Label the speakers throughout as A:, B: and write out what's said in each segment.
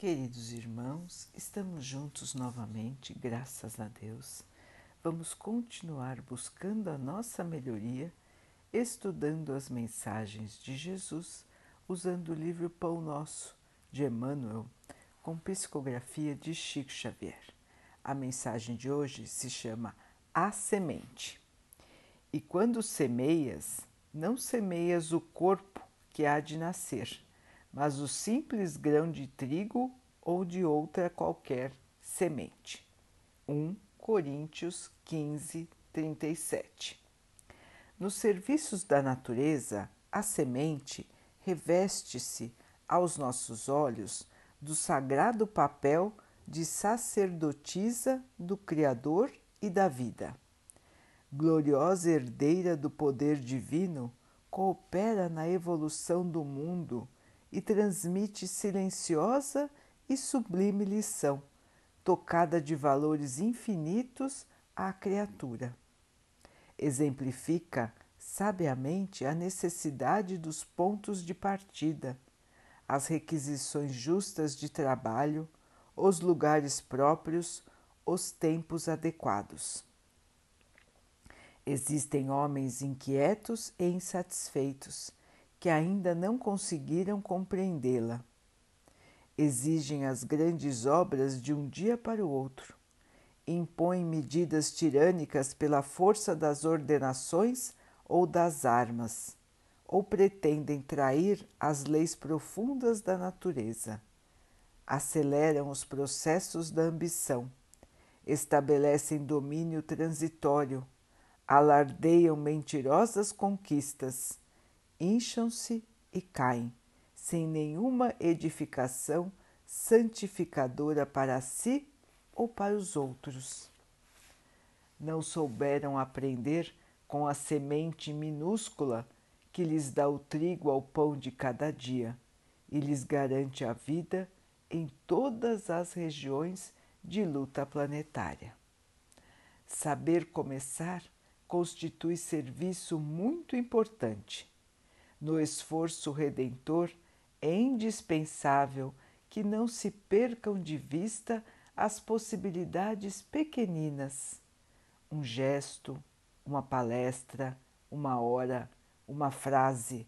A: Queridos irmãos, estamos juntos novamente, graças a Deus. Vamos continuar buscando a nossa melhoria, estudando as mensagens de Jesus, usando o livro Pão Nosso, de Emmanuel, com psicografia de Chico Xavier. A mensagem de hoje se chama A Semente. E quando semeias, não semeias o corpo que há de nascer mas o simples grão de trigo ou de outra qualquer semente. 1 Coríntios 15, 37. Nos serviços da natureza, a semente reveste-se aos nossos olhos do sagrado papel de sacerdotisa do Criador e da vida. Gloriosa herdeira do poder divino, coopera na evolução do mundo e transmite silenciosa e sublime lição, tocada de valores infinitos à criatura. Exemplifica sabiamente a necessidade dos pontos de partida, as requisições justas de trabalho, os lugares próprios, os tempos adequados. Existem homens inquietos e insatisfeitos que ainda não conseguiram compreendê-la. Exigem as grandes obras de um dia para o outro, impõem medidas tirânicas pela força das ordenações ou das armas, ou pretendem trair as leis profundas da natureza. Aceleram os processos da ambição, estabelecem domínio transitório, alardeiam mentirosas conquistas incham-se e caem, sem nenhuma edificação santificadora para si ou para os outros. Não souberam aprender com a semente minúscula que lhes dá o trigo ao pão de cada dia e lhes garante a vida em todas as regiões de luta planetária. Saber começar constitui serviço muito importante no esforço redentor, é indispensável que não se percam de vista as possibilidades pequeninas. Um gesto, uma palestra, uma hora, uma frase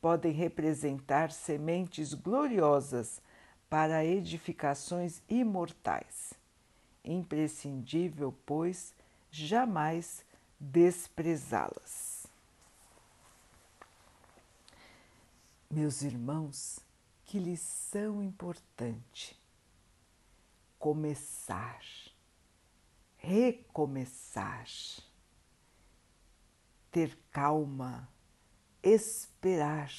A: podem representar sementes gloriosas para edificações imortais. Imprescindível, pois, jamais desprezá-las. Meus irmãos, que lição importante! Começar, recomeçar, ter calma, esperar,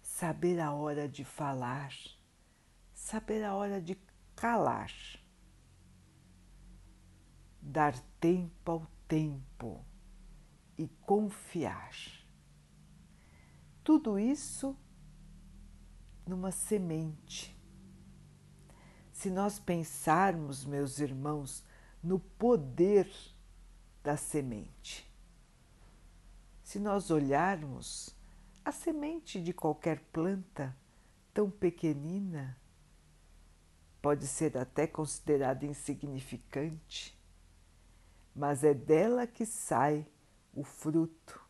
A: saber a hora de falar, saber a hora de calar, dar tempo ao tempo e confiar tudo isso numa semente. Se nós pensarmos, meus irmãos, no poder da semente, se nós olharmos a semente de qualquer planta tão pequenina, pode ser até considerada insignificante, mas é dela que sai o fruto,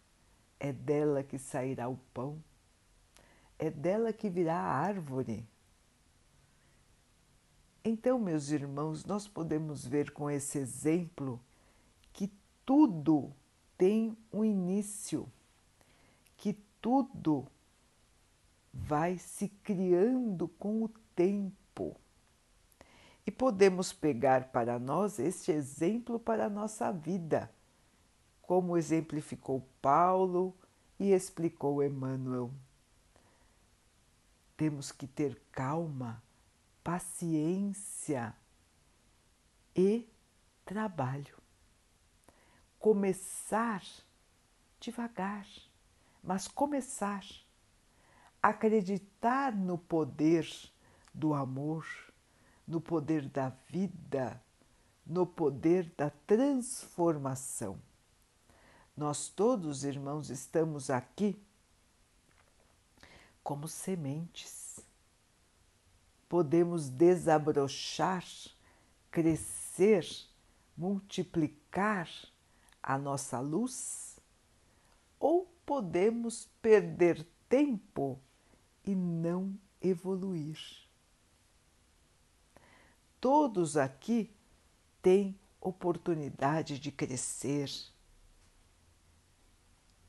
A: é dela que sairá o pão, é dela que virá a árvore. Então, meus irmãos, nós podemos ver com esse exemplo que tudo tem um início, que tudo vai se criando com o tempo. E podemos pegar para nós este exemplo para a nossa vida como exemplificou Paulo e explicou Emmanuel. Temos que ter calma, paciência e trabalho. Começar devagar, mas começar. Acreditar no poder do amor, no poder da vida, no poder da transformação. Nós todos, irmãos, estamos aqui como sementes. podemos desabrochar, crescer, multiplicar a nossa luz, ou podemos perder tempo e não evoluir. Todos aqui têm oportunidade de crescer,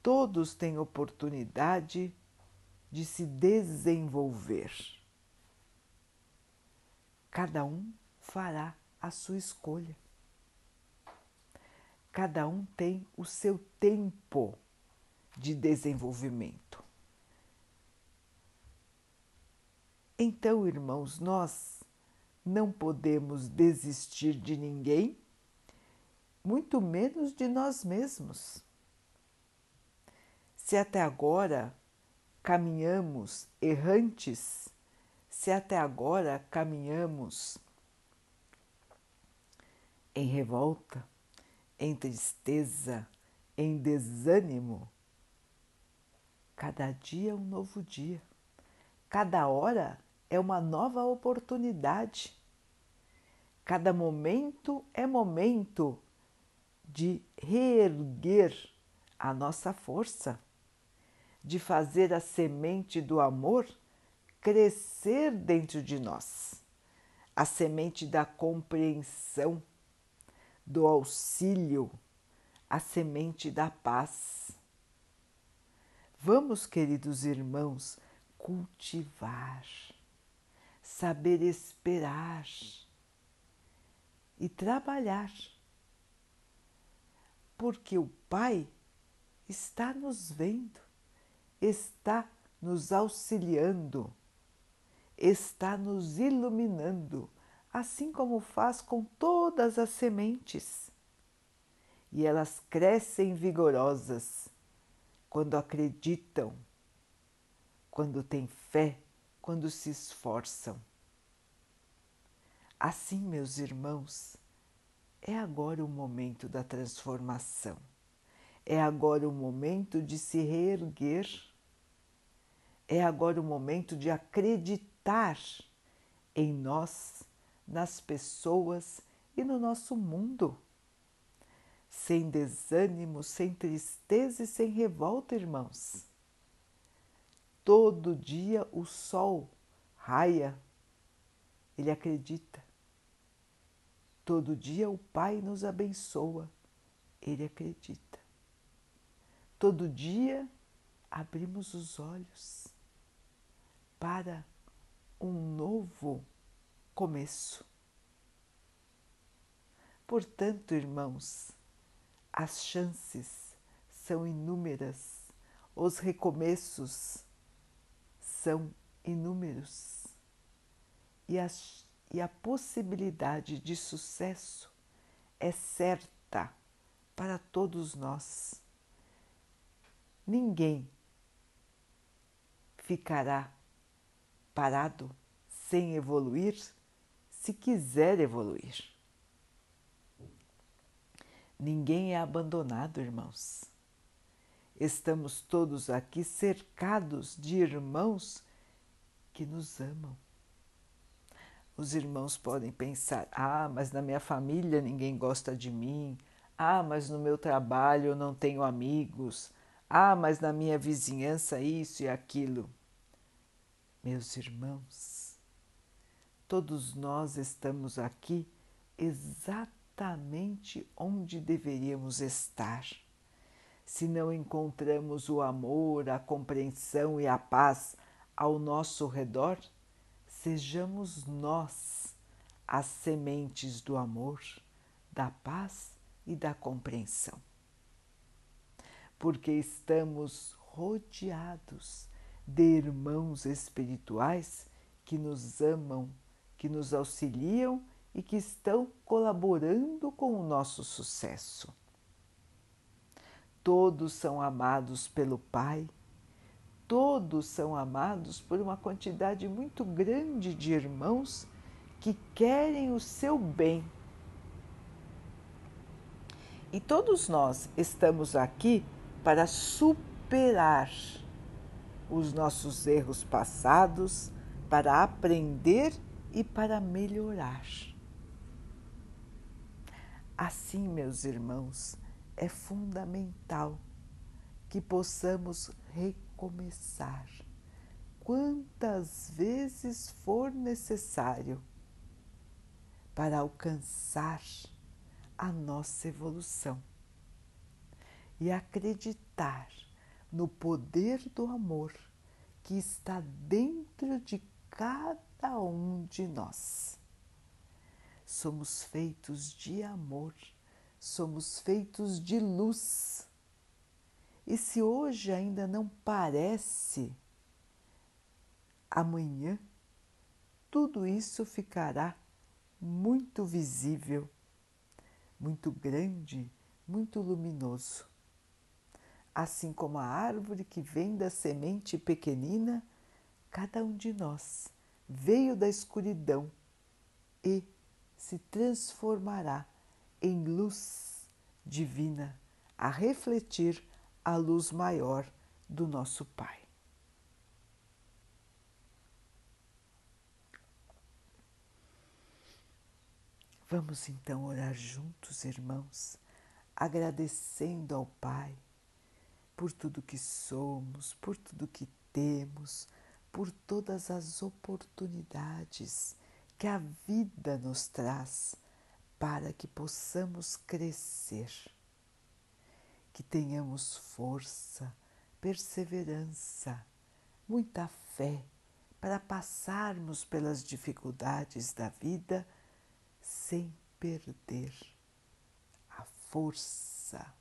A: todos têm oportunidade de se desenvolver. Cada um fará a sua escolha. Cada um tem o seu tempo de desenvolvimento. Então, irmãos, nós não podemos desistir de ninguém, muito menos de nós mesmos. Se até agora caminhamos errantes, se até agora caminhamos em revolta, em tristeza, em desânimo, cada dia é um novo dia, cada hora é uma nova oportunidade. Cada momento é momento de reerguer a nossa força, de fazer a semente do amor crescer dentro de nós, a semente da compreensão, do auxílio, a semente da paz. Vamos, queridos irmãos, cultivar saber esperar e trabalhar, porque o Pai está nos vendo, está nos auxiliando, está nos iluminando, assim como faz com todas as sementes. E elas crescem vigorosas quando acreditam, quando têm fé, quando se esforçam. Assim, meus irmãos, é agora o momento da transformação, é agora o momento de se reerguer, é agora o momento de acreditar em nós, nas pessoas e no nosso mundo. Sem desânimo, sem tristeza e sem revolta, irmãos. Todo dia o sol raia, ele acredita Todo dia o Pai nos abençoa, ele acredita. Todo dia abrimos os olhos para um novo começo. Portanto, irmãos, as chances são inúmeras, os recomeços são inúmeros e e a possibilidade de sucesso é certa para todos nós. Ninguém ficará parado sem evoluir se quiser evoluir. Ninguém é abandonado, irmãos. Estamos todos aqui cercados de irmãos que nos amam os irmãos podem pensar: ah, mas na minha família ninguém gosta de mim, ah, mas no meu trabalho eu não tenho amigos, ah, mas na minha vizinhança isso e aquilo. Meus irmãos, todos nós estamos aqui exatamente onde deveríamos estar. Se não encontramos o amor, a compreensão e a paz ao nosso redor, sejamos nós as sementes do amor, da paz e da compreensão. Porque estamos rodeados de irmãos espirituais que nos amam, que nos auxiliam e que estão colaborando com o nosso sucesso. Todos são amados pelo Pai todos são amados por uma quantidade muito grande de irmãos que querem o seu bem. E todos nós estamos aqui para superar os nossos erros passados, para aprender e para melhorar. Assim, meus irmãos, é fundamental que possamos recomeçar quantas vezes for necessário para alcançar a nossa evolução e acreditar no poder do amor que está dentro de cada um de nós. Somos feitos de amor, somos feitos de luz. E se hoje ainda não parece, amanhã tudo isso ficará muito visível, muito grande, muito luminoso. Assim como a árvore que vem da semente pequenina, cada um de nós veio da escuridão e se transformará em luz divina a refletir a luz maior do nosso Pai. Vamos então orar juntos, irmãos, agradecendo ao Pai por tudo que somos, por tudo que temos, por todas as oportunidades que a vida nos traz para que possamos crescer, que tenhamos força, perseverança, muita fé para passarmos pelas dificuldades da vida sem perder a força